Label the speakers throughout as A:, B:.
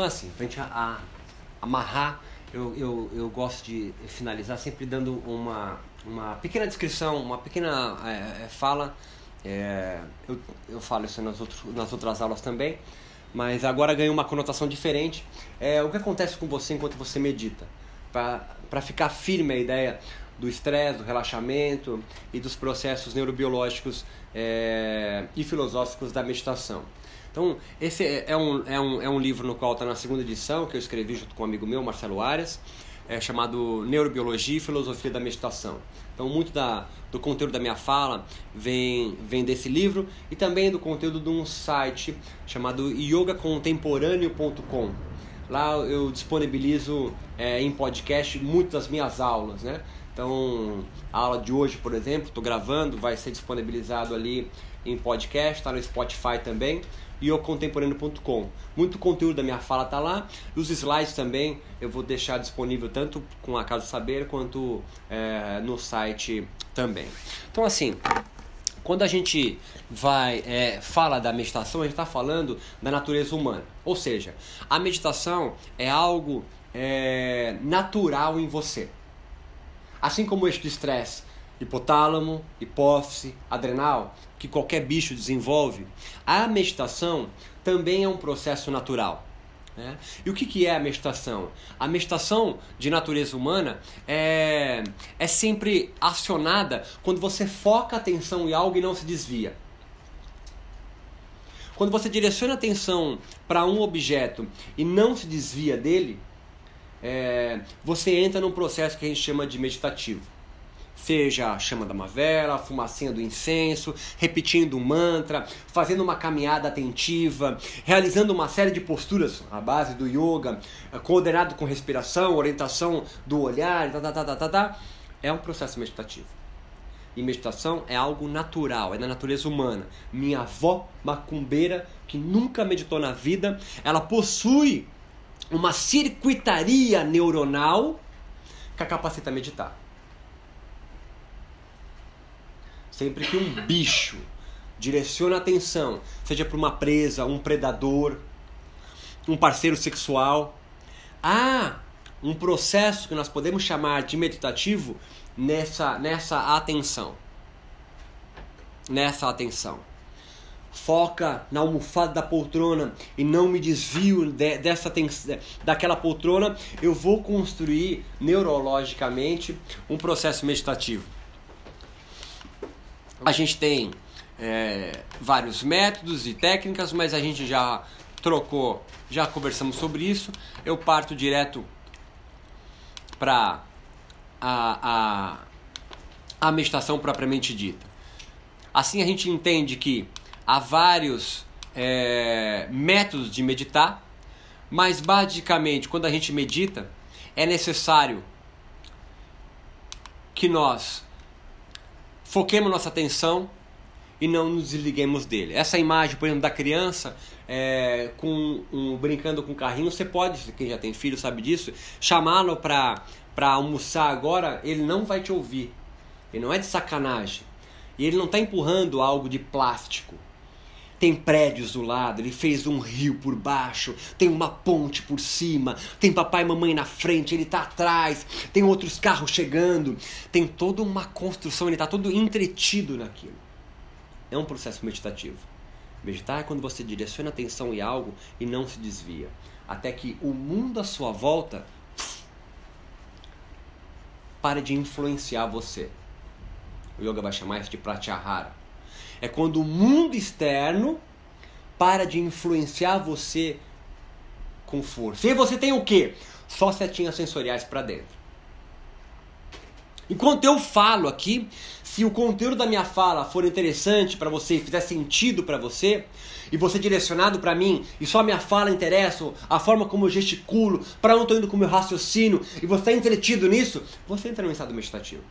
A: Então, assim, para gente a, amarrar, eu, eu, eu gosto de finalizar sempre dando uma, uma pequena descrição, uma pequena é, fala. É, eu, eu falo isso nas, outros, nas outras aulas também, mas agora ganhou uma conotação diferente. É o que acontece com você enquanto você medita. Para ficar firme a ideia do estresse, do relaxamento e dos processos neurobiológicos é, e filosóficos da meditação. Então, esse é, é um, é um, é um livro no qual está na segunda edição, que eu escrevi junto com um amigo meu, Marcelo Arias, é chamado Neurobiologia e Filosofia da Meditação. Então, muito da, do conteúdo da minha fala vem, vem desse livro e também do conteúdo de um site chamado yogacontemporâneo.com. Lá eu disponibilizo é, em podcast muitas das minhas aulas, né? Então, a aula de hoje, por exemplo, estou gravando, vai ser disponibilizado ali em podcast, está no Spotify também e o contemporâneo.com. Muito conteúdo da minha fala está lá. Os slides também eu vou deixar disponível tanto com a Casa Saber quanto é, no site também. Então, assim, quando a gente vai é, fala da meditação, a gente está falando da natureza humana. Ou seja, a meditação é algo é, natural em você. Assim como o eixo estresse, hipotálamo, hipófise, adrenal, que qualquer bicho desenvolve, a meditação também é um processo natural. Né? E o que, que é a meditação? A meditação de natureza humana é, é sempre acionada quando você foca a atenção em algo e não se desvia. Quando você direciona a atenção para um objeto e não se desvia dele, é, você entra num processo que a gente chama de meditativo. Seja a chama da mavela, a fumacinha do incenso, repetindo um mantra, fazendo uma caminhada atentiva, realizando uma série de posturas à base do yoga, coordenado com respiração, orientação do olhar, tá, tá, tá, tá, tá, tá. é um processo meditativo. E meditação é algo natural, é da natureza humana. Minha avó macumbeira, que nunca meditou na vida, ela possui uma circuitaria neuronal que a capacita a meditar. Sempre que um bicho direciona a atenção, seja para uma presa, um predador, um parceiro sexual, há um processo que nós podemos chamar de meditativo nessa, nessa atenção. Nessa atenção foca na almofada da poltrona e não me desvio de, dessa daquela poltrona, eu vou construir neurologicamente um processo meditativo. A gente tem é, vários métodos e técnicas, mas a gente já trocou, já conversamos sobre isso. Eu parto direto para a, a, a meditação propriamente dita. Assim a gente entende que há vários é, métodos de meditar, mas basicamente quando a gente medita é necessário que nós foquemos nossa atenção e não nos desliguemos dele. Essa imagem, por exemplo, da criança é, com um, brincando com o carrinho, você pode, quem já tem filho sabe disso, chamá-lo para almoçar agora, ele não vai te ouvir. Ele não é de sacanagem. E ele não está empurrando algo de plástico. Tem prédios do lado, ele fez um rio por baixo, tem uma ponte por cima, tem papai e mamãe na frente, ele está atrás, tem outros carros chegando, tem toda uma construção, ele está todo entretido naquilo. É um processo meditativo. Meditar é quando você direciona a atenção em algo e não se desvia, até que o mundo à sua volta pare de influenciar você. O yoga vai chamar isso de pratyahara é quando o mundo externo para de influenciar você com força. E você tem o quê? Só setinhas sensoriais para dentro. Enquanto eu falo aqui, se o conteúdo da minha fala for interessante para você e fizer sentido para você, e você é direcionado para mim, e só a minha fala interessa, a forma como eu gesticulo, para onde eu estou indo com o meu raciocínio, e você está entretido nisso, você entra no estado meditativo.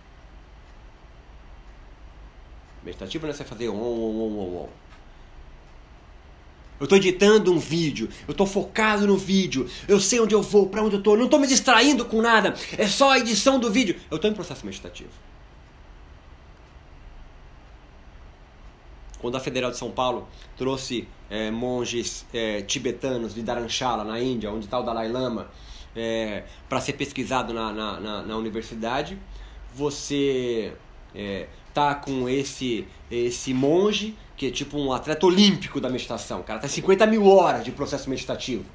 A: Meditativo não é você fazer on, on, on, on, on. Eu estou editando um vídeo, eu estou focado no vídeo, eu sei onde eu vou, para onde eu estou, não estou me distraindo com nada, é só a edição do vídeo. Eu estou em processo meditativo. quando a Federal de São Paulo trouxe é, monges é, tibetanos de Dharamshala, na Índia, onde está o Dalai Lama, é, para ser pesquisado na, na, na, na, universidade, você tá com esse, esse monge, que é tipo um atleta olímpico da meditação. Cara tem 50 mil horas de processo meditativo.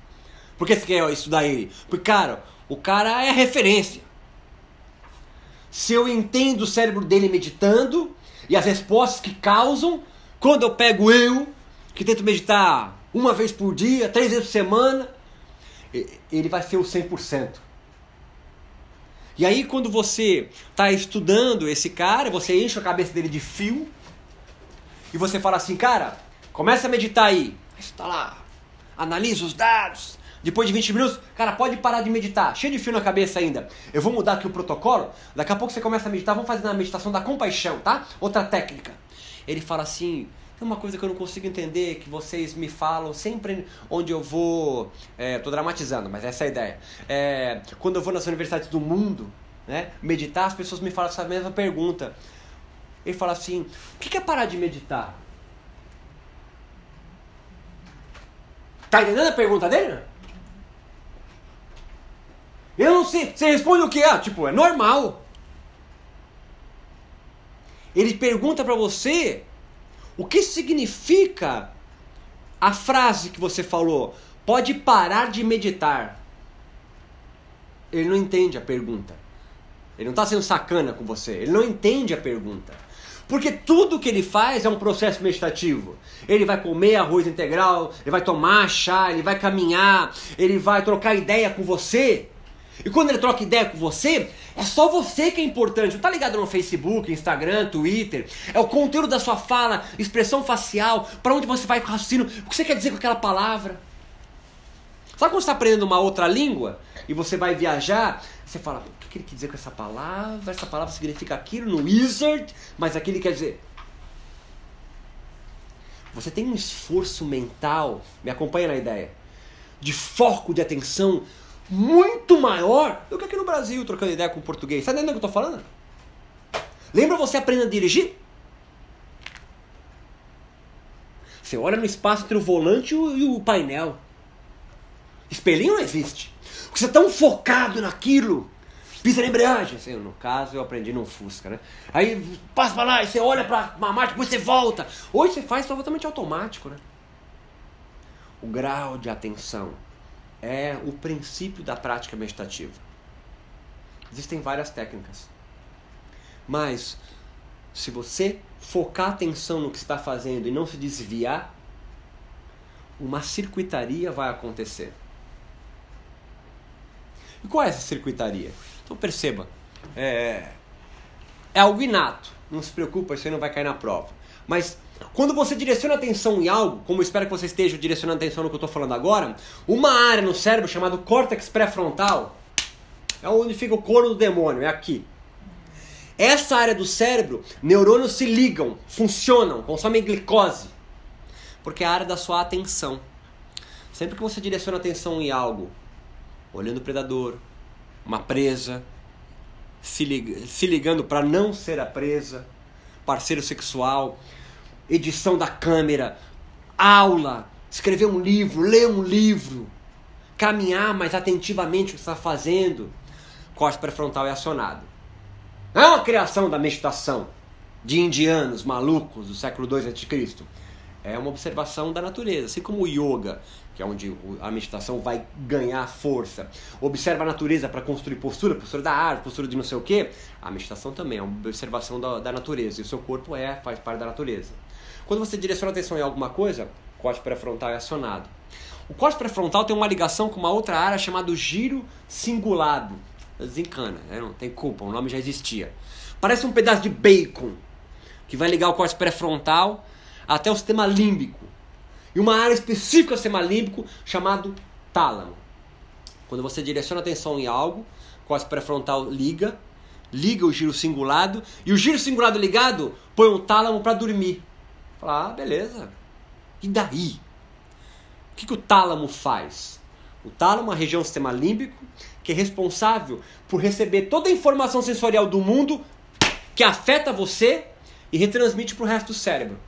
A: Por que você quer estudar ele? Porque, cara, o cara é referência. Se eu entendo o cérebro dele meditando e as respostas que causam, quando eu pego eu, que tento meditar uma vez por dia, três vezes por semana, ele vai ser o 100%. E aí, quando você está estudando esse cara, você enche a cabeça dele de fio e você fala assim, cara, começa a meditar aí. Está lá, analisa os dados, depois de 20 minutos, cara, pode parar de meditar. Cheio de fio na cabeça ainda. Eu vou mudar aqui o protocolo. Daqui a pouco você começa a meditar. Vamos fazer na meditação da compaixão, tá? Outra técnica. Ele fala assim: tem uma coisa que eu não consigo entender, que vocês me falam sempre onde eu vou. É, tô dramatizando, mas essa é a ideia. É, quando eu vou nas universidades do mundo, né, meditar, as pessoas me falam essa mesma pergunta. Ele fala assim: o que é parar de meditar? Tá entendendo a pergunta dele? Eu não sei. Você responde o que? Ah, tipo, é normal. Ele pergunta para você o que significa a frase que você falou. Pode parar de meditar. Ele não entende a pergunta. Ele não está sendo sacana com você. Ele não entende a pergunta. Porque tudo que ele faz é um processo meditativo. Ele vai comer arroz integral, ele vai tomar chá, ele vai caminhar, ele vai trocar ideia com você. E quando ele troca ideia com você, é só você que é importante. Não tá ligado no Facebook, Instagram, Twitter. É o conteúdo da sua fala, expressão facial, para onde você vai com o raciocínio, o que você quer dizer com aquela palavra. Sabe quando você está aprendendo uma outra língua e você vai viajar, você fala, o que ele quer dizer com essa palavra? Essa palavra significa aquilo no wizard, mas aquilo quer dizer. Você tem um esforço mental, me acompanha na ideia, de foco de atenção muito maior do que aqui no Brasil, trocando ideia com português. Sabe entendendo o que eu estou falando? Lembra você aprendendo a dirigir? Você olha no espaço entre o volante e o painel. Espelhinho não existe. Porque você é tão focado naquilo. Pisa na embreagem. Assim, no caso, eu aprendi no Fusca, né? Aí passa pra lá e você olha pra uma marcha, depois você volta. Hoje você faz totalmente automático, né? O grau de atenção é o princípio da prática meditativa. Existem várias técnicas. Mas, se você focar atenção no que está fazendo e não se desviar, uma circuitaria vai acontecer. E qual é essa circuitaria? Então perceba, é, é algo inato. Não se preocupa, aí não vai cair na prova. Mas quando você direciona atenção em algo, como espero que você esteja direcionando atenção no que eu estou falando agora, uma área no cérebro chamada córtex pré-frontal é onde fica o couro do demônio, é aqui. Essa área do cérebro, neurônios se ligam, funcionam, consomem glicose, porque é a área da sua atenção. Sempre que você direciona atenção em algo, olhando o predador, uma presa, se ligando para não ser a presa, parceiro sexual, edição da câmera, aula, escrever um livro, ler um livro, caminhar mais atentivamente o que está fazendo, corte pré-frontal é acionado. Não é uma criação da meditação de indianos malucos do século II a.C. É uma observação da natureza, assim como o yoga, que é onde a meditação vai ganhar força. Observa a natureza para construir postura, postura da árvore, postura de não sei o que. A meditação também é uma observação da, da natureza. E o seu corpo é, faz parte da natureza. Quando você direciona a atenção em alguma coisa, o corte pré-frontal é acionado. O corte pré-frontal tem uma ligação com uma outra área chamada giro cingulado. Desencana, né? não tem culpa, o nome já existia. Parece um pedaço de bacon que vai ligar o corte pré-frontal até o sistema límbico. E uma área específica do sistema límbico chamado tálamo. Quando você direciona a atenção em algo, o corte pré-frontal liga, liga o giro cingulado, e o giro cingulado ligado põe o tálamo para dormir. Fala, ah, beleza. E daí? O que, que o tálamo faz? O tálamo é uma região do sistema límbico que é responsável por receber toda a informação sensorial do mundo que afeta você e retransmite para o resto do cérebro.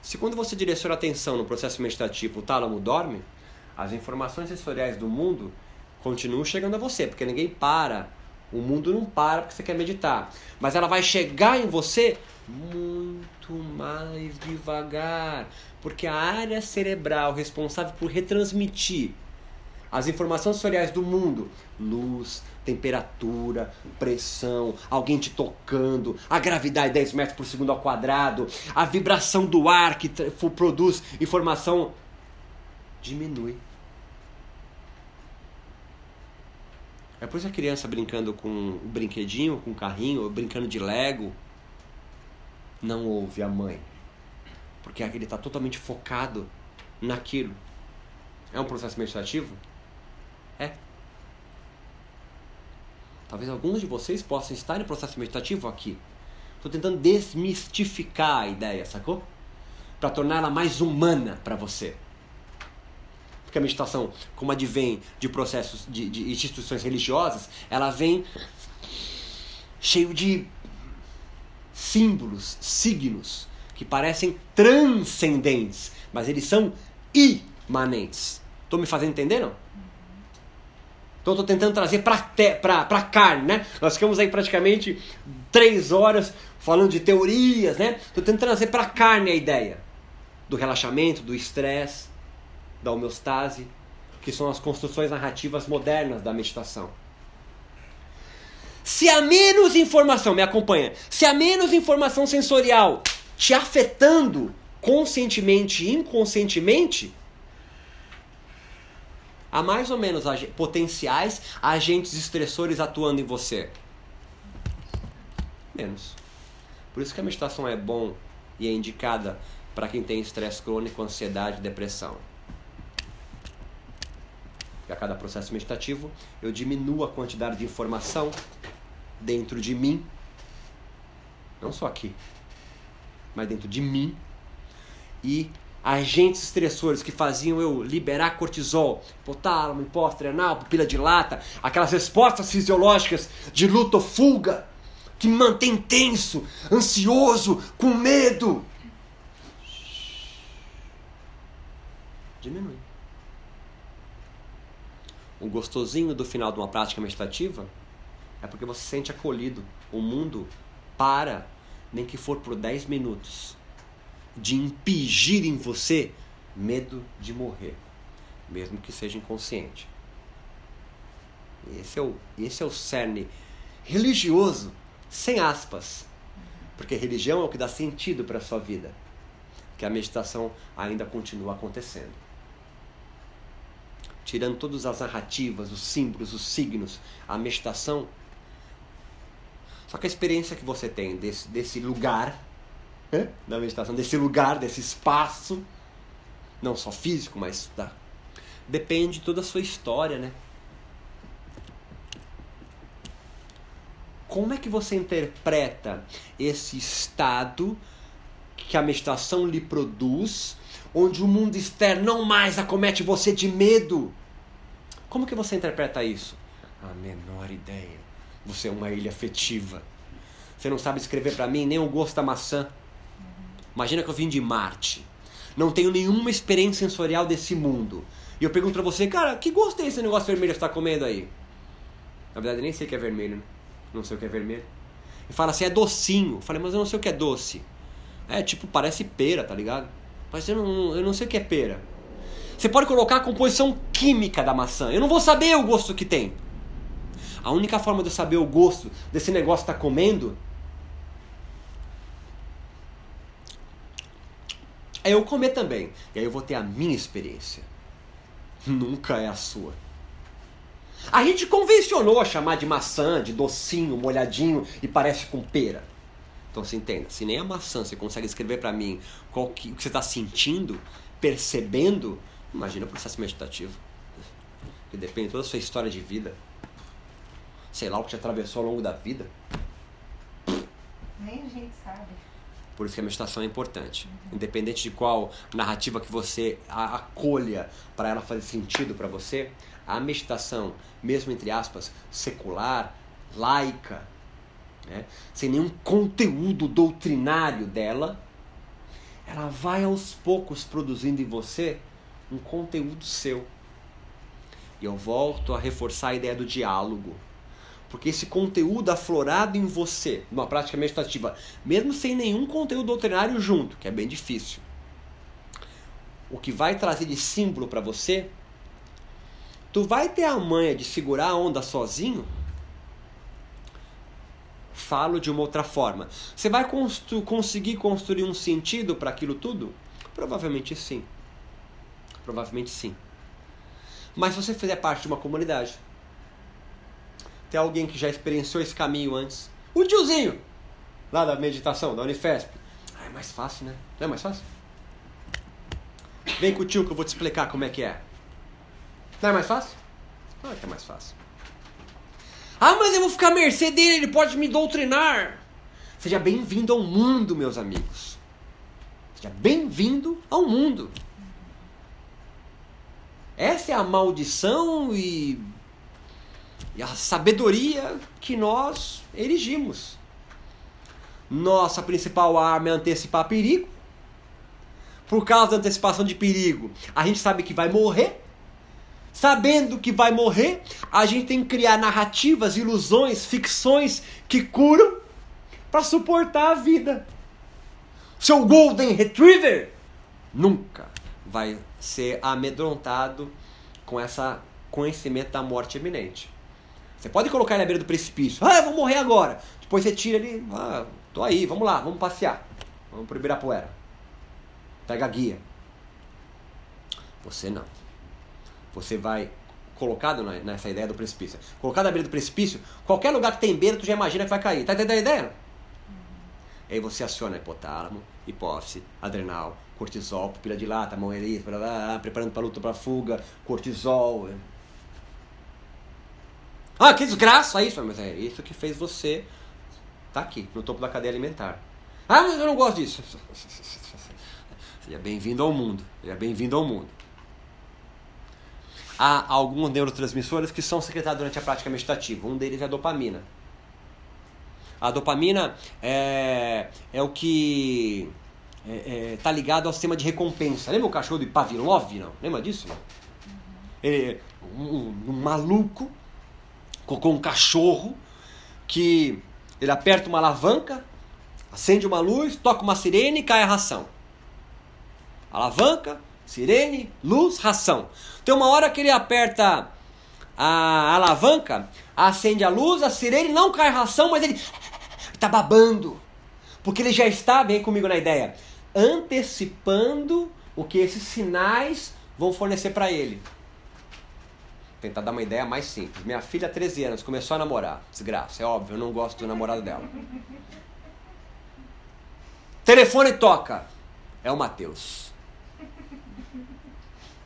A: Se quando você direciona a atenção no processo meditativo o tálamo dorme, as informações sensoriais do mundo continuam chegando a você, porque ninguém para. O mundo não para porque você quer meditar. Mas ela vai chegar em você muito mais devagar, porque a área cerebral responsável por retransmitir as informações sensoriais do mundo, luz, temperatura, pressão, alguém te tocando, a gravidade 10 metros por segundo ao quadrado, a vibração do ar que produz informação diminui. É por isso a criança brincando com um brinquedinho, com um carrinho, brincando de Lego, não ouve a mãe. Porque ele está totalmente focado naquilo. É um processo meditativo? É. Talvez alguns de vocês possam estar em processo meditativo aqui. Estou tentando desmistificar a ideia, sacou? Para torná-la mais humana para você. Porque a meditação, como advém de processos de, de instituições religiosas, ela vem cheio de símbolos, signos que parecem transcendentes, mas eles são imanentes. Estou me fazendo entender, não? Então estou tentando trazer para a carne, né? Nós ficamos aí praticamente três horas falando de teorias, né? Estou tentando trazer para a carne a ideia do relaxamento, do estresse, da homeostase, que são as construções narrativas modernas da meditação. Se há menos informação, me acompanha, se há menos informação sensorial te afetando conscientemente e inconscientemente, há mais ou menos ag potenciais agentes estressores atuando em você? Menos. Por isso que a meditação é bom e é indicada para quem tem estresse crônico, ansiedade depressão. A cada processo meditativo eu diminuo a quantidade de informação dentro de mim, não só aqui, mas dentro de mim, e agentes estressores que faziam eu liberar cortisol, hipotálamo, hipófise adrenal, pupila dilata, aquelas respostas fisiológicas de luta ou fuga que me mantém tenso, ansioso, com medo. Diminui. O gostosinho do final de uma prática meditativa é porque você se sente acolhido. O mundo para, nem que for por 10 minutos de impingir em você medo de morrer, mesmo que seja inconsciente. Esse é o, esse é o cerne religioso, sem aspas, porque religião é o que dá sentido para a sua vida, que a meditação ainda continua acontecendo. Tirando todas as narrativas, os símbolos, os signos, a meditação. Só que a experiência que você tem desse, desse lugar da meditação, desse lugar, desse espaço, não só físico, mas tá, depende de toda a sua história, né? Como é que você interpreta esse estado que a meditação lhe produz, onde o mundo externo não mais acomete você de medo? Como que você interpreta isso? A menor ideia. Você é uma ilha afetiva. Você não sabe escrever para mim nem o gosto da maçã. Imagina que eu vim de Marte. Não tenho nenhuma experiência sensorial desse mundo. E eu pergunto pra você, cara, que gosto é esse negócio vermelho que você tá comendo aí? Na verdade, eu nem sei o que é vermelho, né? Não sei o que é vermelho. E fala assim, é docinho. Eu falei, mas eu não sei o que é doce. É, tipo, parece pera, tá ligado? Mas eu não, eu não sei o que é pera. Você pode colocar a composição química da maçã. Eu não vou saber o gosto que tem. A única forma de eu saber o gosto desse negócio que tá comendo é eu comer também. E aí eu vou ter a minha experiência. Nunca é a sua. A gente convencionou a chamar de maçã, de docinho, molhadinho e parece com pera. Então você entenda, se nem a maçã você consegue escrever para mim qual que, o que você está sentindo, percebendo, imagina o processo meditativo. Que depende de toda a sua história de vida. Sei lá o que te atravessou ao longo da vida.
B: Nem a gente sabe.
A: Por isso que a meditação é importante. Independente de qual narrativa que você acolha para ela fazer sentido para você, a meditação, mesmo entre aspas, secular, laica, né, sem nenhum conteúdo doutrinário dela, ela vai aos poucos produzindo em você um conteúdo seu. E eu volto a reforçar a ideia do diálogo. Porque esse conteúdo aflorado em você, numa prática meditativa, mesmo sem nenhum conteúdo doutrinário junto, que é bem difícil, o que vai trazer de símbolo para você, tu vai ter a manha de segurar a onda sozinho? Falo de uma outra forma. Você vai constru conseguir construir um sentido para aquilo tudo? Provavelmente sim. Provavelmente sim. Mas se você fizer parte de uma comunidade, tem alguém que já experienciou esse caminho antes, o tiozinho lá da meditação, da Unifesp. Ah, é mais fácil, né? Não é mais fácil? Vem com o tio que eu vou te explicar como é que é. Não é mais fácil? Claro que é mais fácil. Ah, mas eu vou ficar à mercê dele, ele pode me doutrinar. Seja bem-vindo ao mundo, meus amigos. Seja bem-vindo ao mundo. Essa é a maldição e, e a sabedoria que nós erigimos. Nossa principal arma é antecipar perigo. Por causa da antecipação de perigo, a gente sabe que vai morrer. Sabendo que vai morrer, a gente tem que criar narrativas, ilusões, ficções que curam para suportar a vida. Seu Golden Retriever nunca vai ser amedrontado com esse conhecimento da morte iminente. Você pode colocar ele à beira do precipício. Ah, eu vou morrer agora. Depois você tira ele. Ah, tô aí, vamos lá, vamos passear. Vamos pro Ibirapuera. Pega a guia. Você não. Você vai colocado nessa ideia do precipício. Colocado à beira do precipício, qualquer lugar que tem beira, tu já imagina que vai cair. Tá entendendo a ideia? Aí você aciona hipotálamo, hipófise, adrenal, cortisol, pupila dilata, mão erita, preparando para luta para fuga, cortisol. Ah, que desgraça isso! Mas é isso que fez você tá aqui, no topo da cadeia alimentar. Ah, mas eu não gosto disso. Seja bem-vindo ao mundo. Seja bem-vindo ao mundo. Há alguns neurotransmissores que são secretados durante a prática meditativa. Um deles é a dopamina. A dopamina é, é o que está é, é, ligado ao sistema de recompensa. Lembra o cachorro de Pavlov? Não? Lembra disso? Não? Ele, um, um maluco com um cachorro que ele aperta uma alavanca, acende uma luz, toca uma sirene e cai a ração. Alavanca, sirene, luz, ração. Tem uma hora que ele aperta a alavanca, acende a luz, a sirene, não cai ração, mas ele está babando. Porque ele já está, vem comigo na ideia, antecipando o que esses sinais vão fornecer para ele. Vou tentar dar uma ideia mais simples. Minha filha, 13 anos, começou a namorar. Desgraça, é óbvio, eu não gosto do namorado dela. Telefone toca. É o Matheus.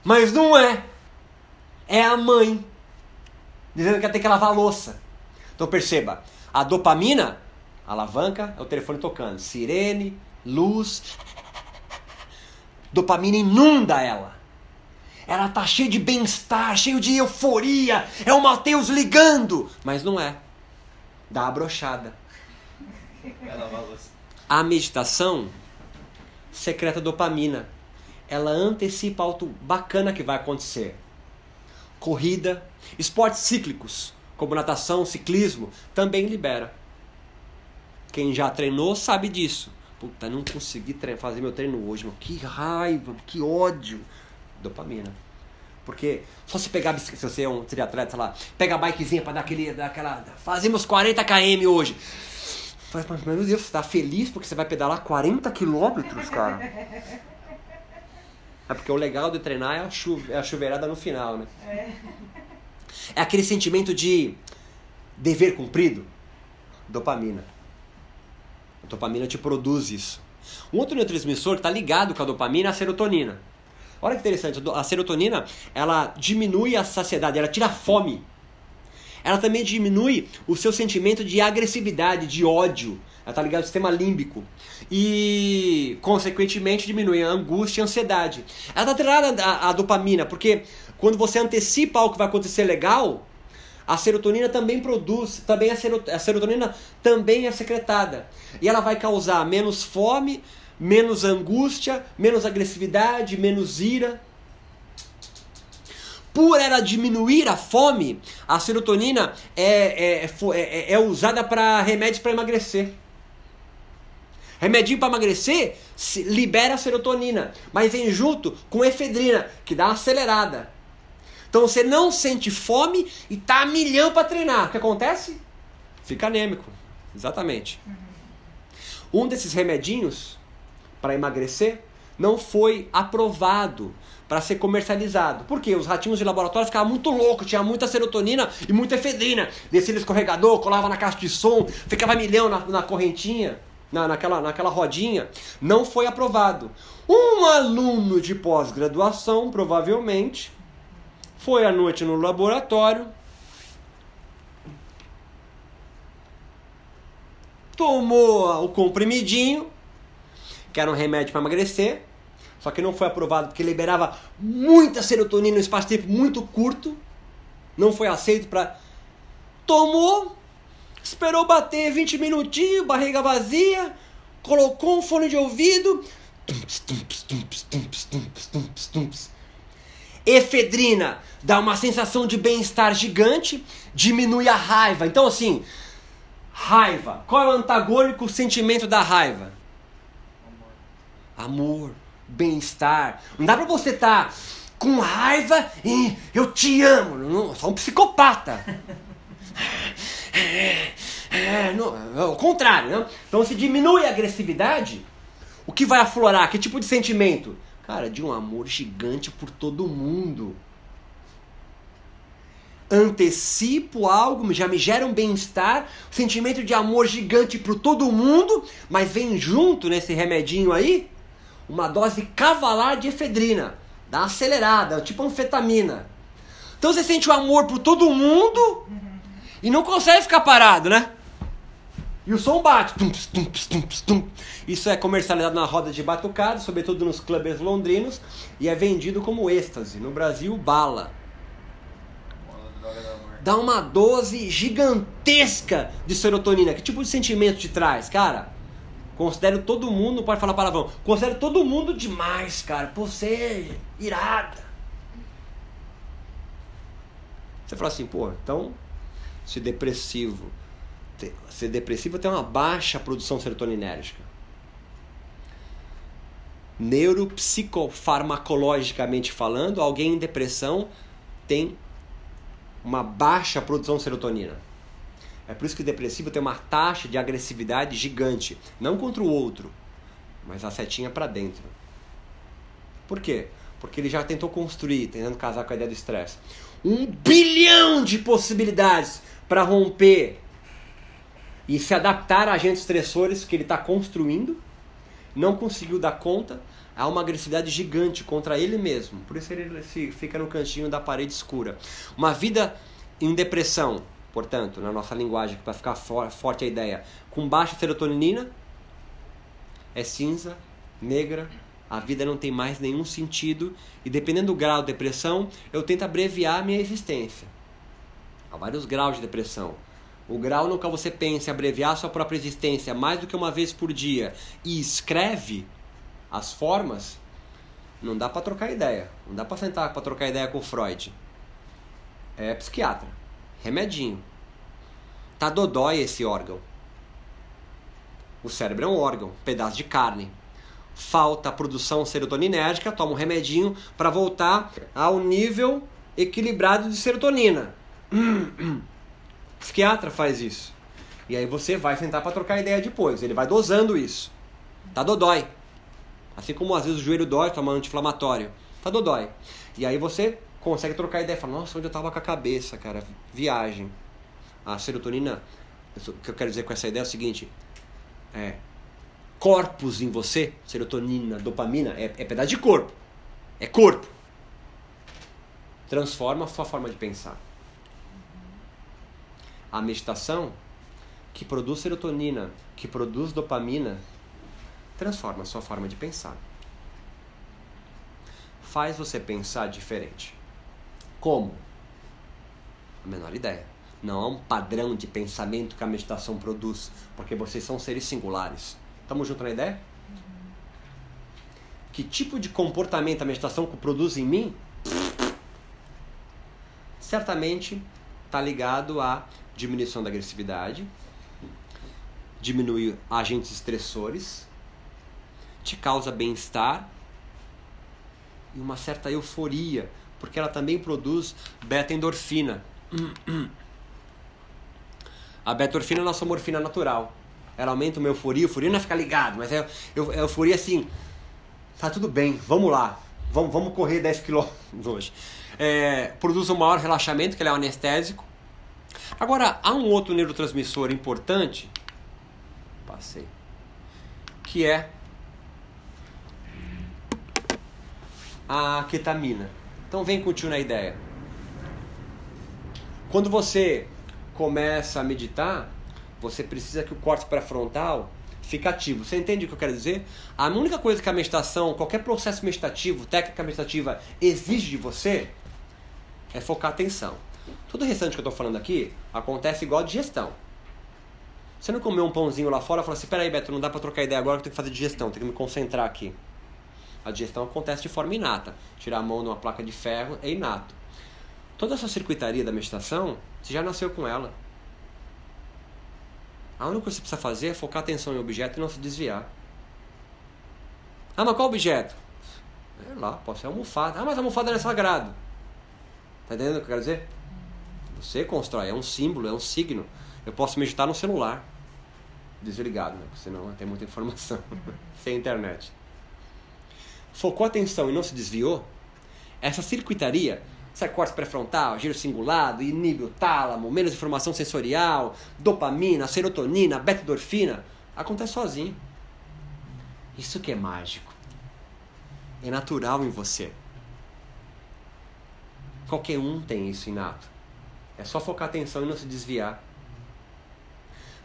A: Mas não é. É a mãe. Dizendo que ela tem que lavar a louça. Então perceba, a dopamina, a alavanca, é o telefone tocando. Sirene, luz, Dopamina inunda ela. Ela tá cheia de bem-estar, cheio de euforia. É o Mateus ligando. Mas não é. Dá a brochada. A meditação secreta dopamina. Ela antecipa algo bacana que vai acontecer. Corrida, esportes cíclicos, como natação, ciclismo, também libera. Quem já treinou sabe disso. Puta, não consegui fazer meu treino hoje, mano. Que raiva, que ódio. Dopamina. Porque só se pegar se você é um triatleta, sei lá, pega a bikezinha pra dar aquele, dar aquela. Fazemos 40 km hoje. Mas, meu Deus, você tá feliz porque você vai pedalar 40 quilômetros, cara? É porque o legal de treinar é a, chuva, é a chuveirada no final, né? É. é aquele sentimento de dever cumprido. Dopamina. A dopamina te produz isso. Um outro neurotransmissor que está ligado com a dopamina é a serotonina. Olha que interessante, a serotonina ela diminui a saciedade, ela tira a fome. Ela também diminui o seu sentimento de agressividade, de ódio. Ela está ligada ao sistema límbico. E, consequentemente, diminui a angústia e a ansiedade. Ela está atrelada à, à dopamina, porque quando você antecipa algo que vai acontecer legal, a serotonina também produz, também a, serotonina também é secretada. E ela vai causar menos fome, menos angústia, menos agressividade, menos ira. Por ela diminuir a fome, a serotonina é, é, é, é usada para remédios para emagrecer. Remedinho para emagrecer libera a serotonina, mas vem junto com efedrina, que dá uma acelerada. Então você não sente fome e tá a milhão para treinar. O que acontece? Fica anêmico. Exatamente. Um desses remedinhos para emagrecer não foi aprovado para ser comercializado. Por quê? Os ratinhos de laboratório ficavam muito loucos, tinha muita serotonina e muita efedrina. Descia no escorregador, colava na caixa de som, ficava milhão na, na correntinha, na, naquela, naquela rodinha. Não foi aprovado. Um aluno de pós-graduação, provavelmente, foi à noite no laboratório, tomou o comprimidinho, que era um remédio para emagrecer, só que não foi aprovado porque liberava muita serotonina em um espaço de tempo muito curto, não foi aceito para. Tomou, esperou bater 20 minutinhos, barriga vazia, colocou um fone de ouvido. Efedrina dá uma sensação de bem-estar gigante, diminui a raiva. Então, assim, raiva. Qual é o antagônico sentimento da raiva? Amor. Amor bem-estar. Não dá pra você estar tá com raiva e eu te amo. Não, só um psicopata. É, é, não, é o contrário, não? Então se diminui a agressividade, o que vai aflorar? Que tipo de sentimento? Cara, de um amor gigante por todo mundo. Antecipo algo, já me gera um bem-estar, sentimento de amor gigante por todo mundo, mas vem junto nesse remedinho aí uma dose cavalar de efedrina. Dá acelerada, tipo anfetamina. Então você sente o amor por todo mundo e não consegue ficar parado, né? E o som bate. Isso é comercializado na roda de batucada, sobretudo nos clubes londrinos, e é vendido como êxtase. No Brasil, bala. Dá uma dose gigantesca de serotonina. Que tipo de sentimento te traz, cara? Considero todo mundo, pode falar palavrão, considero todo mundo demais, cara. Você é irada. Você fala assim, pô, então, se depressivo, ser depressivo tem uma baixa produção serotoninérgica. Neuropsicofarmacologicamente falando, alguém em depressão tem uma baixa produção de serotonina. É por isso que o depressivo tem uma taxa de agressividade gigante, não contra o outro, mas a setinha para dentro. Por quê? Porque ele já tentou construir, tentando casar com a ideia do estresse, um bilhão de possibilidades para romper e se adaptar a agentes estressores que ele está construindo, não conseguiu dar conta, há uma agressividade gigante contra ele mesmo. Por isso ele fica no cantinho da parede escura. Uma vida em depressão portanto, na nossa linguagem, para ficar for, forte a ideia, com baixa serotonina, é cinza, negra, a vida não tem mais nenhum sentido e dependendo do grau de depressão, eu tento abreviar a minha existência. Há vários graus de depressão. O grau no qual você pensa em abreviar sua própria existência mais do que uma vez por dia e escreve as formas, não dá para trocar ideia. Não dá para sentar para trocar ideia com Freud. É psiquiatra remedinho. Tá dodói esse órgão. O cérebro é um órgão, pedaço de carne. Falta a produção serotoninérgica, toma um remedinho para voltar ao nível equilibrado de serotonina. Psiquiatra faz isso. E aí você vai sentar para trocar ideia depois. Ele vai dosando isso. Tá dodói. Assim como às vezes o joelho dói, toma anti-inflamatório. Tá dodói. E aí você consegue trocar ideia. Fala, nossa, onde eu tava com a cabeça, cara? Viagem. A serotonina, o que eu quero dizer com essa ideia é o seguinte: é, corpos em você, serotonina, dopamina, é, é pedaço de corpo. É corpo. Transforma a sua forma de pensar. A meditação, que produz serotonina, que produz dopamina, transforma a sua forma de pensar. Faz você pensar diferente. Como? A menor ideia. Não há um padrão de pensamento que a meditação produz, porque vocês são seres singulares. Estamos juntos na ideia? que tipo de comportamento a meditação produz em mim, certamente está ligado à diminuição da agressividade, diminui agentes estressores, te causa bem-estar e uma certa euforia, porque ela também produz beta-endorfina. A beta-endorfina é a nossa morfina natural. Ela aumenta uma euforia, euforia não é ficar ligado, mas é, é euforia assim, tá tudo bem, vamos lá, vamos, vamos correr 10 quilômetros hoje. É, produz um maior relaxamento, que ele é um anestésico. Agora, há um outro neurotransmissor importante, passei, que é a ketamina. Então vem com o tio na ideia. Quando você começa a meditar, você precisa que o córtex pré-frontal fique ativo. Você entende o que eu quero dizer? A única coisa que a meditação, qualquer processo meditativo, técnica meditativa exige de você é focar a atenção. Tudo o restante que eu estou falando aqui acontece igual a digestão. Você não comeu um pãozinho lá fora e falou assim: peraí, Beto, não dá para trocar ideia agora que eu tenho que fazer digestão, tenho que me concentrar aqui. A digestão acontece de forma inata. Tirar a mão de uma placa de ferro é inato. Toda essa circuitaria da meditação, você já nasceu com ela. A única coisa que você precisa fazer é focar a atenção em objeto e não se desviar. Ah, mas qual objeto? É lá, pode ser almofada. Ah, mas a almofada não é sagrado. Tá entendendo o que eu quero dizer? Você constrói, é um símbolo, é um signo. Eu posso meditar no celular. Desligado, né? Porque senão tem muita informação. Sem internet. Focou a atenção e não se desviou, essa circuitaria sai corte pré-frontal, giro cingulado, inibe tálamo, menos informação sensorial, dopamina, serotonina, beta-endorfina, acontece sozinho. Isso que é mágico. É natural em você. Qualquer um tem isso inato. É só focar a atenção e não se desviar.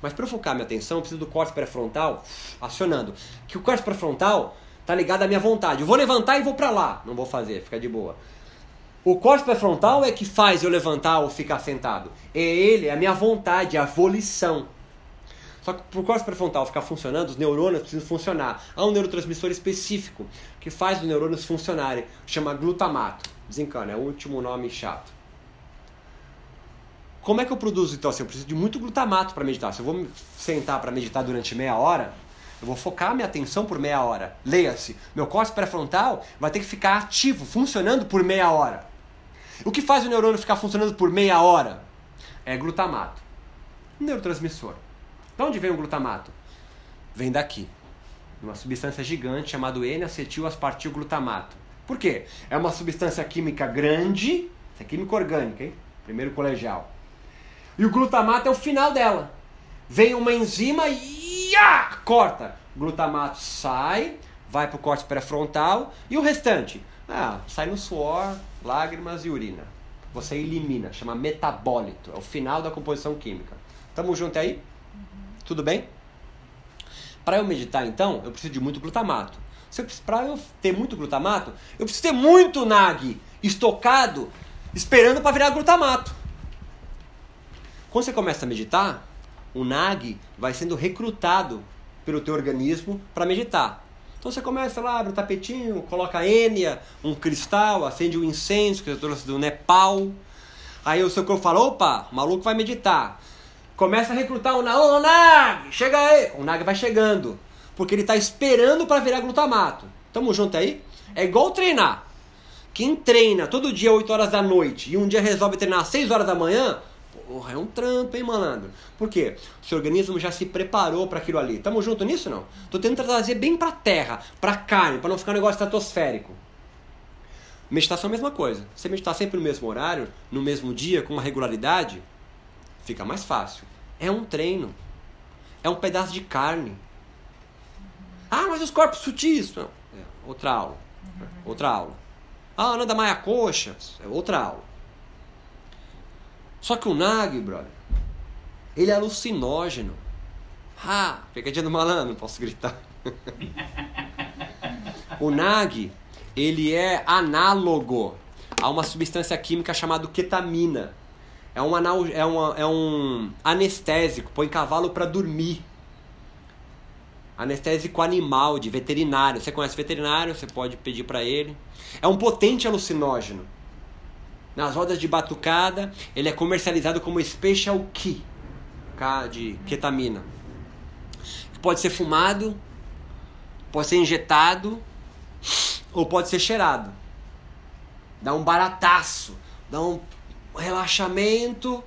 A: Mas para focar minha atenção, eu preciso do corte pré-frontal acionando. Que o corte pré-frontal tá ligado à minha vontade. Eu vou levantar e vou para lá. Não vou fazer, fica de boa. O corte pré-frontal é que faz eu levantar ou ficar sentado. É ele, é a minha vontade, a volição. Só que para o corte pré-frontal ficar funcionando, os neurônios precisam funcionar. Há um neurotransmissor específico que faz os neurônios funcionarem, chama glutamato. Desencana, é o último nome chato. Como é que eu produzo então? Assim, eu preciso de muito glutamato para meditar. Se eu vou sentar para meditar durante meia hora, eu vou focar minha atenção por meia hora. Leia-se, meu corte pré-frontal vai ter que ficar ativo, funcionando por meia hora. O que faz o neurônio ficar funcionando por meia hora? É glutamato. Neurotransmissor. De onde vem o glutamato? Vem daqui. Uma substância gigante chamada N-acetil-aspartil-glutamato. Por quê? É uma substância química grande, é química orgânica, hein? Primeiro colegial. E o glutamato é o final dela. Vem uma enzima e ah, corta. O glutamato sai, vai para o corte pré-frontal e o restante? Ah, sai no suor, lágrimas e urina. Você elimina, chama metabólito. É o final da composição química. Tamo junto aí? Uhum. Tudo bem? Para eu meditar, então, eu preciso de muito glutamato. Para eu ter muito glutamato, eu preciso ter muito NAG estocado, esperando para virar glutamato. Quando você começa a meditar, o NAG vai sendo recrutado pelo teu organismo para meditar. Então você começa lá, abre o tapetinho, coloca a Enya, um cristal, acende um incenso que eu trouxe do Nepal. Aí o seu corpo fala, opa, o maluco vai meditar. Começa a recrutar o, o Nag, chega aí. O Nag vai chegando, porque ele está esperando para virar glutamato. Tamo junto aí? É igual treinar. Quem treina todo dia 8 horas da noite e um dia resolve treinar às 6 horas da manhã, Porra, é um trampo, hein, malandro? Por quê? O seu organismo já se preparou para aquilo ali. Tamo junto nisso não? Tô tentando trazer bem pra terra, pra carne, para não ficar um negócio estratosférico. Meditação é a mesma coisa. Você meditar sempre no mesmo horário, no mesmo dia, com uma regularidade, fica mais fácil. É um treino. É um pedaço de carne. Ah, mas os corpos sutis. Não. É outra aula. Outra aula. Ah, Ana da Maia Coxa. É outra aula. Só que o nag, brother, ele é alucinógeno. Ah, pegadinha do malandro, posso gritar. o nag, ele é análogo a uma substância química chamada ketamina. É um, anal, é, uma, é um anestésico, põe cavalo para dormir. anestésico animal, de veterinário. Você conhece veterinário, você pode pedir para ele. É um potente alucinógeno. Nas rodas de batucada, ele é comercializado como Special Key de ketamina. Pode ser fumado, pode ser injetado ou pode ser cheirado. Dá um barataço, dá um relaxamento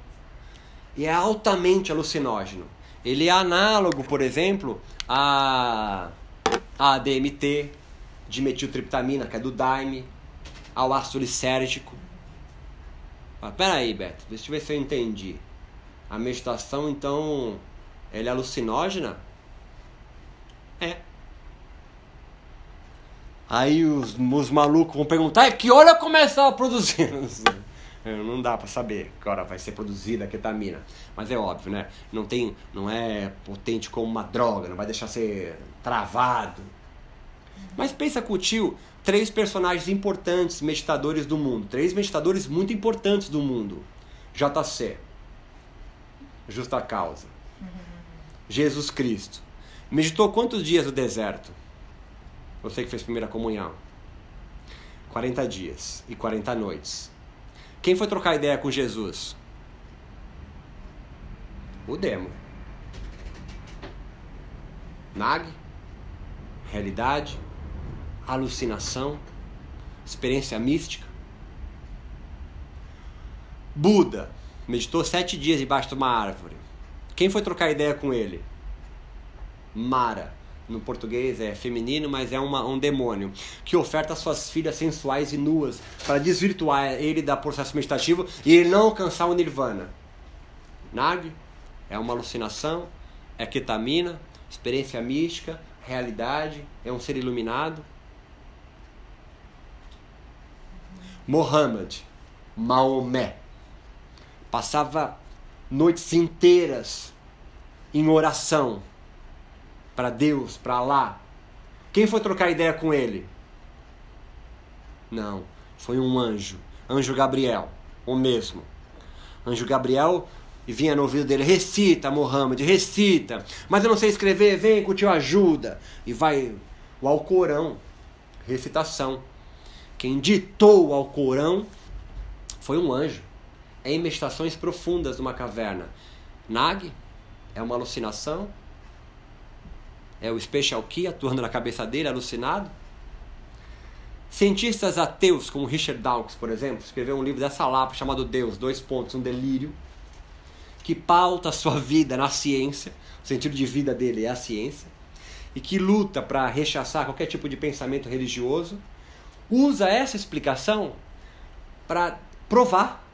A: e é altamente alucinógeno. Ele é análogo, por exemplo, a, a DMT, dimetiltriptamina, que é do Daime, ao ácido lisérgico. Ah, peraí, Beto, deixa eu ver se eu entendi. A meditação, então, ela é alucinógena? É. Aí os, os malucos vão perguntar, é que hora começar a produzir? Não dá para saber que hora vai ser produzida a ketamina. Mas é óbvio, né? Não tem, não é potente como uma droga, não vai deixar ser travado. Mas pensa com o tio, três personagens importantes, meditadores do mundo. Três meditadores muito importantes do mundo. JC. Justa causa. Jesus Cristo. Meditou quantos dias no deserto? Você que fez primeira comunhão. 40 dias e 40 noites. Quem foi trocar ideia com Jesus? O demo. Nag, realidade, alucinação, experiência mística. Buda meditou sete dias debaixo de uma árvore. Quem foi trocar ideia com ele? Mara. No português é feminino, mas é uma, um demônio que oferta suas filhas sensuais e nuas para desvirtuar ele da processo meditativo e ele não alcançar o nirvana. Nag é uma alucinação, é ketamina, experiência mística, realidade, é um ser iluminado. Mohammed, Maomé, passava noites inteiras em oração para Deus, para lá. Quem foi trocar ideia com ele? Não, foi um anjo, anjo Gabriel, o mesmo. Anjo Gabriel e vinha no ouvido dele, recita, Mohammed, recita. Mas eu não sei escrever, vem que o tio ajuda. E vai o Alcorão, recitação. Quem ditou o Alcorão foi um anjo. Em meditações profundas numa caverna. Nag é uma alucinação, é o Special Key atuando na cabeça dele, alucinado. Cientistas ateus, como Richard Dawkins, por exemplo, escreveu um livro dessa lapa chamado Deus, dois pontos, um delírio, que pauta a sua vida na ciência, o sentido de vida dele é a ciência, e que luta para rechaçar qualquer tipo de pensamento religioso, usa essa explicação para provar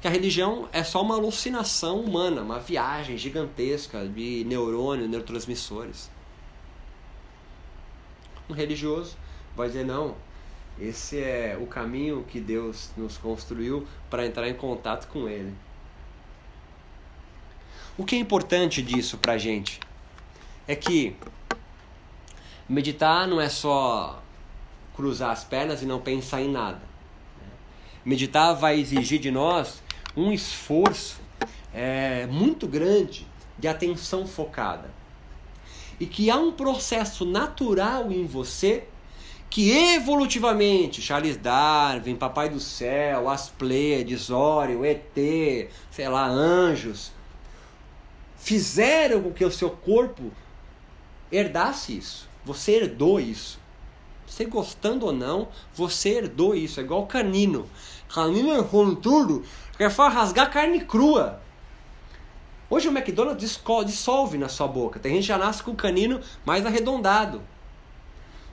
A: que a religião é só uma alucinação humana, uma viagem gigantesca de neurônios, neurotransmissores um religioso vai dizer: não, esse é o caminho que Deus nos construiu para entrar em contato com Ele. O que é importante disso para a gente é que meditar não é só cruzar as pernas e não pensar em nada. Meditar vai exigir de nós um esforço é, muito grande de atenção focada e que há um processo natural em você que evolutivamente, Charles Darwin, Papai do Céu, as Pleiades, Orion, ET, sei lá, anjos, fizeram com que o seu corpo herdasse isso. Você herdou isso. Você gostando ou não, você herdou isso. É igual canino. Canino com tudo, quer só rasgar carne crua. Hoje o McDonald's dissolve na sua boca. Tem gente que já nasce com o canino mais arredondado.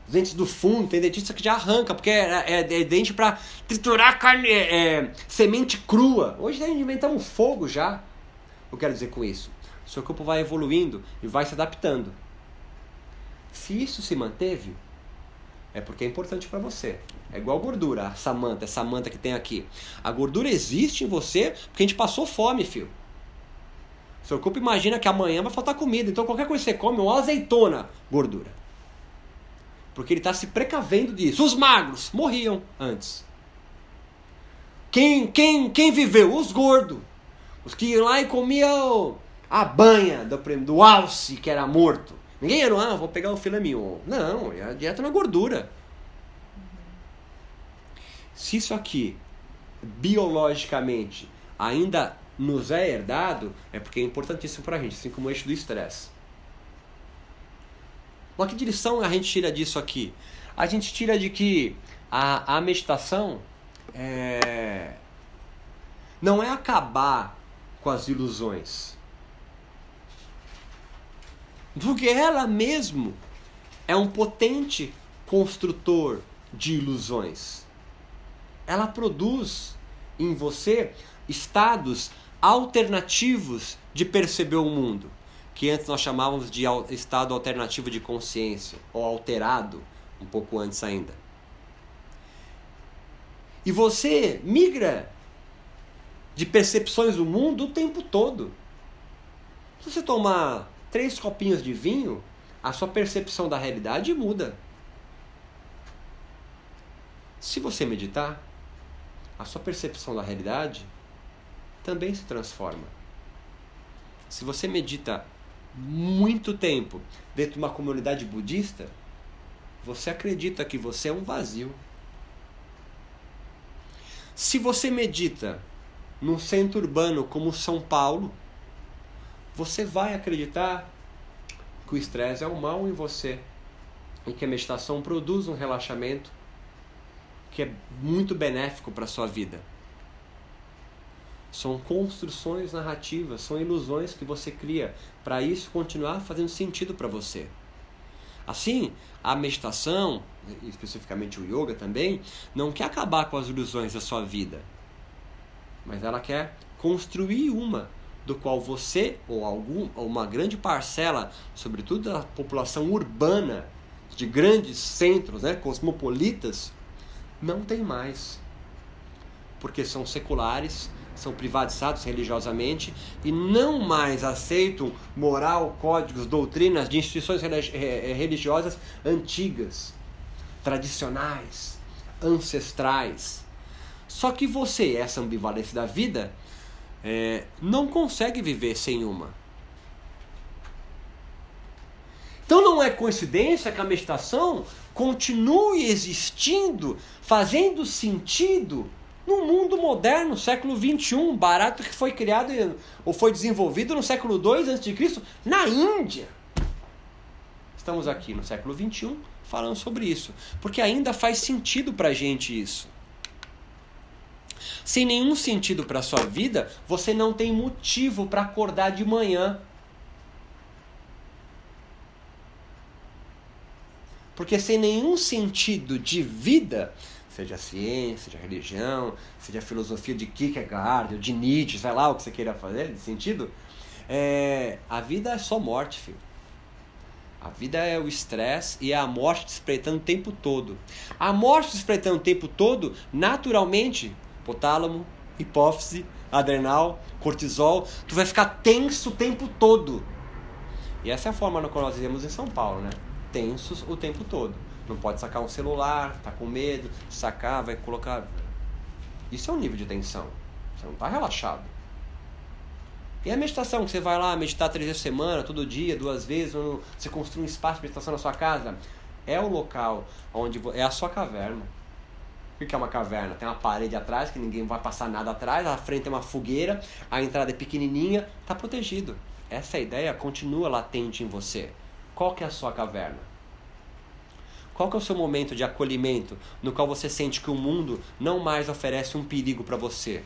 A: Os dentes do fundo, tem dentista que já arranca, porque é, é, é dente para triturar carne, é, é, semente crua. Hoje a gente inventamos fogo já. Eu quero dizer com isso? O seu corpo vai evoluindo e vai se adaptando. Se isso se manteve, é porque é importante para você. É igual gordura, essa manta, essa manta que tem aqui. A gordura existe em você porque a gente passou fome, filho. Seu corpo imagina que amanhã vai faltar comida. Então qualquer coisa que você come, uma azeitona, gordura. Porque ele está se precavendo disso. Os magros morriam antes. Quem, quem, quem viveu? Os gordos. Os que iam lá e comiam a banha do, do alce que era morto. Ninguém ia, ah, vou pegar o filé mignon. Não, é a dieta na gordura. Se isso aqui, biologicamente, ainda nos é herdado, é porque é importantíssimo para a gente, assim como o eixo do estresse. Mas que direção a gente tira disso aqui? A gente tira de que a, a meditação é, não é acabar com as ilusões. Porque ela mesmo é um potente construtor de ilusões. Ela produz em você estados alternativos de perceber o mundo, que antes nós chamávamos de estado alternativo de consciência, ou alterado, um pouco antes ainda. E você migra de percepções do mundo o tempo todo. Se você tomar três copinhos de vinho, a sua percepção da realidade muda. Se você meditar, a sua percepção da realidade também se transforma. Se você medita muito tempo dentro de uma comunidade budista, você acredita que você é um vazio. Se você medita num centro urbano como São Paulo, você vai acreditar que o estresse é um mal em você e que a meditação produz um relaxamento que é muito benéfico para a sua vida. São construções narrativas, são ilusões que você cria para isso continuar fazendo sentido para você. Assim, a meditação, especificamente o yoga também, não quer acabar com as ilusões da sua vida, mas ela quer construir uma do qual você ou algum ou uma grande parcela, sobretudo da população urbana de grandes centros, né, cosmopolitas, não tem mais. Porque são seculares, são privatizados religiosamente e não mais aceitam moral, códigos, doutrinas de instituições eh, religiosas antigas, tradicionais, ancestrais. Só que você, essa ambivalência da vida, é, não consegue viver sem uma. Então não é coincidência que a meditação continue existindo, fazendo sentido no mundo moderno, século 21, barato que foi criado ou foi desenvolvido no século 2 a.C., na Índia. Estamos aqui no século 21 falando sobre isso, porque ainda faz sentido para a gente isso. Sem nenhum sentido para sua vida, você não tem motivo para acordar de manhã. Porque sem nenhum sentido de vida, seja ciência, seja religião, seja filosofia de Kierkegaard, de Nietzsche, sei lá o que você queira fazer de sentido, é, a vida é só morte, filho. A vida é o estresse e é a morte te espreitando o tempo todo. A morte te espreitando o tempo todo, naturalmente, hipotálamo, hipófise, adrenal, cortisol, tu vai ficar tenso o tempo todo. E essa é a forma no qual nós vivemos em São Paulo, né? Tensos o tempo todo. Não pode sacar um celular, tá com medo, sacar, vai colocar. Isso é um nível de tensão. Você não está relaxado. E a meditação, que você vai lá meditar três vezes por semana, todo dia, duas vezes, você construi um espaço de meditação na sua casa, é o local onde é a sua caverna. O que é uma caverna? Tem uma parede atrás que ninguém vai passar nada atrás, à frente tem uma fogueira, a entrada é pequenininha, está protegido. Essa ideia continua latente em você. Qual que é a sua caverna? Qual que é o seu momento de acolhimento no qual você sente que o mundo não mais oferece um perigo para você?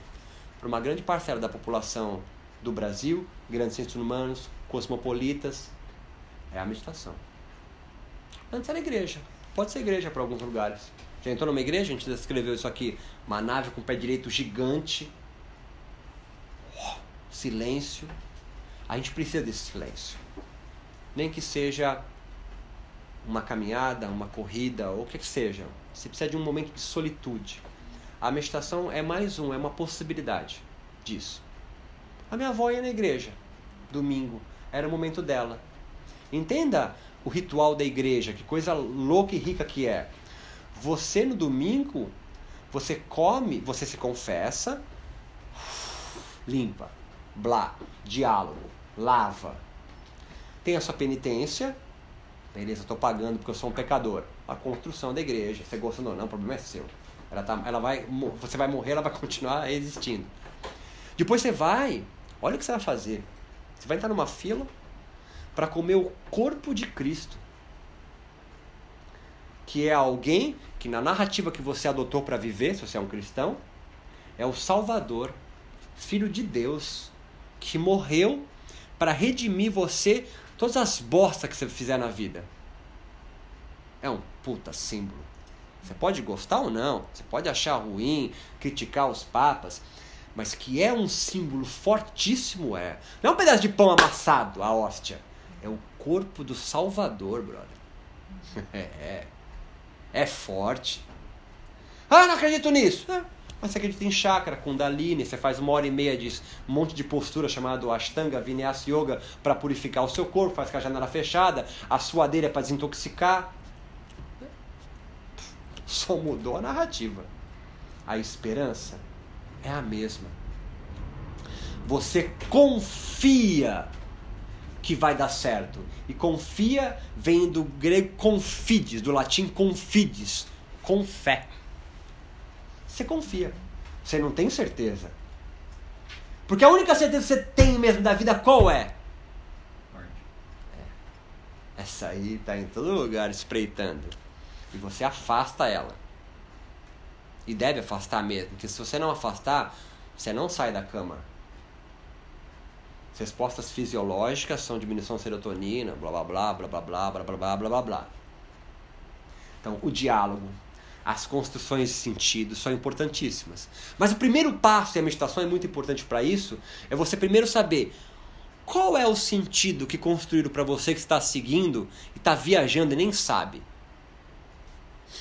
A: Para uma grande parcela da população do Brasil, grandes centros humanos, cosmopolitas, é a meditação. Antes era igreja. Pode ser igreja para alguns lugares. Já entrou numa igreja? A gente descreveu isso aqui. Uma nave com o pé direito gigante. Oh, silêncio. A gente precisa desse silêncio. Nem que seja uma caminhada, uma corrida, ou o que, que seja. Você precisa de um momento de solitude. A meditação é mais um, é uma possibilidade disso. A minha avó ia na igreja, domingo, era o momento dela. Entenda o ritual da igreja, que coisa louca e rica que é. Você no domingo, você come, você se confessa, limpa, blá, diálogo, lava. Tem a sua penitência, Beleza, estou pagando porque eu sou um pecador. A construção da igreja, você gostou ou não, o problema é seu. Ela, tá, ela vai, você vai morrer, ela vai continuar existindo. Depois você vai, olha o que você vai fazer. Você vai entrar numa fila para comer o corpo de Cristo. Que é alguém que na narrativa que você adotou para viver, se você é um cristão, é o Salvador, Filho de Deus, que morreu para redimir você todas as bostas que você fizer na vida. É um puta símbolo. Você pode gostar ou não, você pode achar ruim, criticar os papas, mas que é um símbolo fortíssimo é. Não é um pedaço de pão amassado, a hóstia. É o corpo do Salvador, brother. É. É forte. Ah, não acredito nisso. É. Mas você acredita em chakra, kundalini, você faz uma hora e meia de um monte de postura chamado Ashtanga Vinyasa Yoga para purificar o seu corpo, faz com a janela fechada, a suadeira é para desintoxicar. Só mudou a narrativa. A esperança é a mesma. Você confia que vai dar certo. E confia vem do grego confides, do latim confides, com fé. Você confia. Você não tem certeza. Porque a única certeza que você tem mesmo da vida qual é? é. Essa aí está em todo lugar espreitando. E você afasta ela. E deve afastar mesmo. Porque se você não afastar, você não sai da cama. As respostas fisiológicas são diminuição de serotonina, blá blá blá, blá blá blá, blá blá blá, blá blá blá. Então, o diálogo, as construções de sentido são importantíssimas. Mas o primeiro passo, e a meditação é muito importante para isso, é você primeiro saber qual é o sentido que construíram para você que está seguindo e está viajando e nem sabe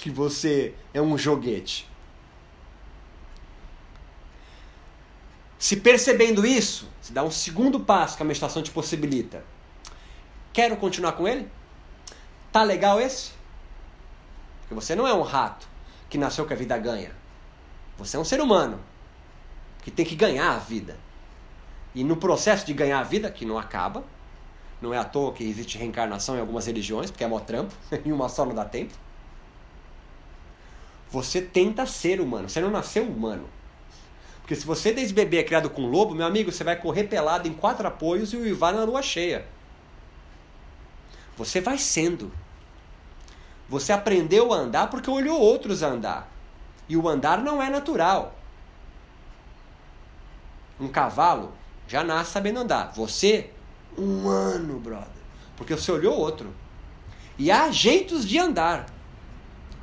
A: que você é um joguete. Se percebendo isso, se dá um segundo passo que a meditação te possibilita. Quero continuar com ele? Tá legal esse? Porque você não é um rato que nasceu com a vida ganha. Você é um ser humano que tem que ganhar a vida. E no processo de ganhar a vida, que não acaba, não é à toa que existe reencarnação em algumas religiões, porque é mó trampo, e uma só não dá tempo. Você tenta ser humano, você não nasceu humano. Porque se você desde bebê é criado com lobo, meu amigo, você vai correr pelado em quatro apoios e uivar na lua cheia. Você vai sendo. Você aprendeu a andar porque olhou outros andar. E o andar não é natural. Um cavalo já nasce sabendo andar. Você, um ano, brother. Porque você olhou outro. E há jeitos de andar.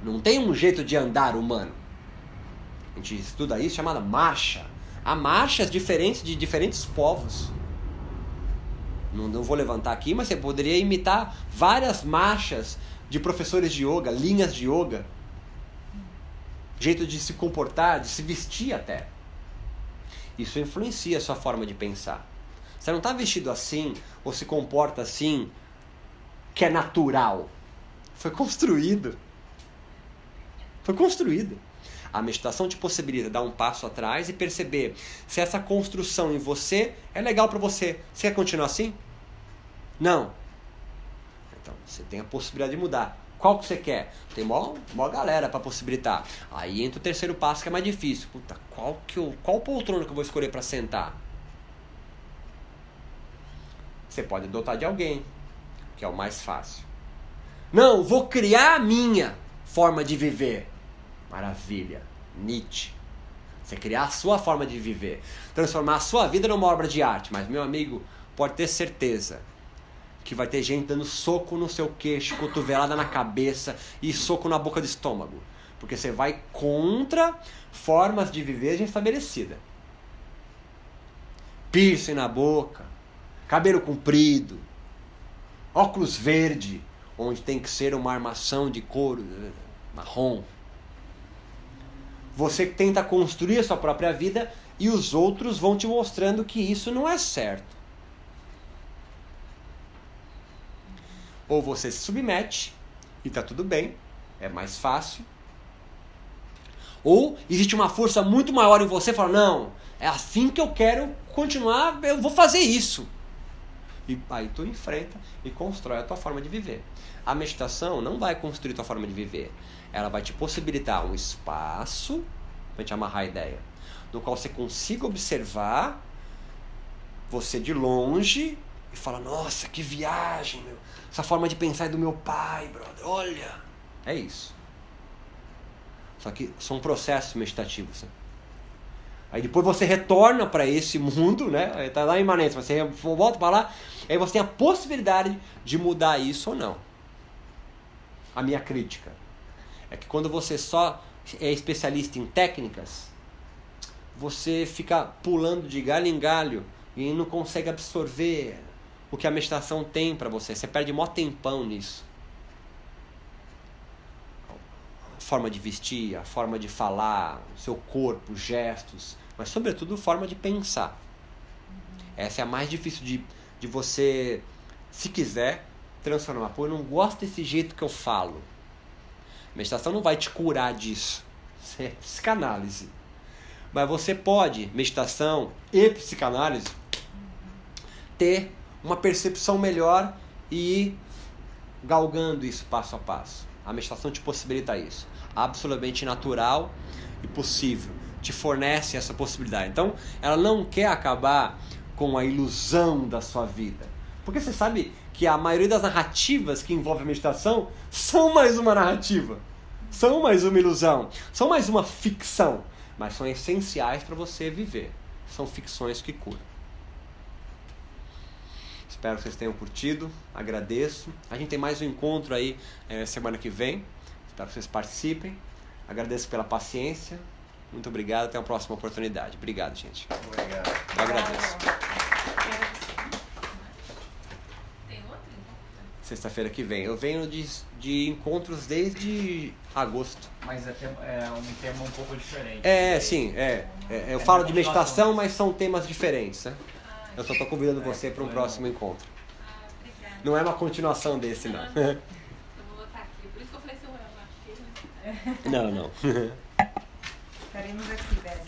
A: Não tem um jeito de andar humano. A gente estuda isso chamada marcha. Há marchas diferentes de diferentes povos. Não, não vou levantar aqui, mas você poderia imitar várias marchas de professores de yoga, linhas de yoga. Jeito de se comportar, de se vestir até. Isso influencia a sua forma de pensar. Você não está vestido assim ou se comporta assim que é natural. Foi construído. Foi construído. A meditação te possibilita dar um passo atrás e perceber se essa construção em você é legal para você. Você quer continuar assim? Não. Então, você tem a possibilidade de mudar. Qual que você quer? Tem mó, mó galera para possibilitar. Aí entra o terceiro passo que é mais difícil. Puta, qual que eu, qual poltrona que eu vou escolher para sentar? Você pode adotar de alguém, que é o mais fácil. Não, vou criar a minha forma de viver. Maravilha. Nietzsche. Você criar a sua forma de viver. Transformar a sua vida numa obra de arte. Mas, meu amigo, pode ter certeza que vai ter gente dando soco no seu queixo, cotovelada na cabeça e soco na boca do estômago. Porque você vai contra formas de viver já estabelecida. Piercing na boca, cabelo comprido, óculos verde, onde tem que ser uma armação de couro eh, marrom. Você tenta construir a sua própria vida e os outros vão te mostrando que isso não é certo. Ou você se submete e tá tudo bem, é mais fácil. Ou existe uma força muito maior em você e fala: "Não, é assim que eu quero continuar, eu vou fazer isso". E aí tu enfrenta e constrói a tua forma de viver. A meditação não vai construir tua forma de viver. Ela vai te possibilitar um espaço, pra gente amarrar a ideia, no qual você consiga observar você de longe e fala, nossa, que viagem, meu. Essa forma de pensar é do meu pai, brother. Olha. É isso. Só que são processos meditativos. Né? Aí depois você retorna para esse mundo, né? Tá lá em imanência, você volta para lá, aí você tem a possibilidade de mudar isso ou não. A minha crítica é que quando você só é especialista em técnicas, você fica pulando de galho em galho e não consegue absorver o que a meditação tem para você. Você perde mó tempão nisso. Forma de vestir, a forma de falar, seu corpo, gestos, mas sobretudo forma de pensar. Essa é a mais difícil de, de você, se quiser, transformar. Pô, eu não gosto desse jeito que eu falo. Meditação não vai te curar disso. Isso é psicanálise. Mas você pode, meditação e psicanálise, ter uma percepção melhor e ir galgando isso passo a passo. A meditação te possibilita isso. Absolutamente natural e possível. Te fornece essa possibilidade. Então, ela não quer acabar com a ilusão da sua vida. Porque você sabe que a maioria das narrativas que envolvem a meditação são mais uma narrativa. São mais uma ilusão. São mais uma ficção. Mas são essenciais para você viver. São ficções que curam. Espero que vocês tenham curtido. Agradeço. A gente tem mais um encontro aí é, semana que vem. Espero que vocês participem. Agradeço pela paciência. Muito obrigado. Até a próxima oportunidade. Obrigado, gente.
B: Obrigado.
A: Eu agradeço.
C: Tem outro?
A: Sexta-feira que vem. Eu venho de, de encontros desde agosto.
B: Mas é, tem- é um tema um pouco diferente.
A: É, sim, é. É, Eu
B: É
A: falo de meditação,
B: mas-
A: são temas diferentes, né? Eu só tô convidando
B: É,
A: você para um próximo encontro.
C: ah.
A: Não é uma continuação desse, não.
C: Eu vou botar aqui. Por isso que eu falei se eu amo aqui.
A: Não, não.
D: Estaremos aqui, Beth.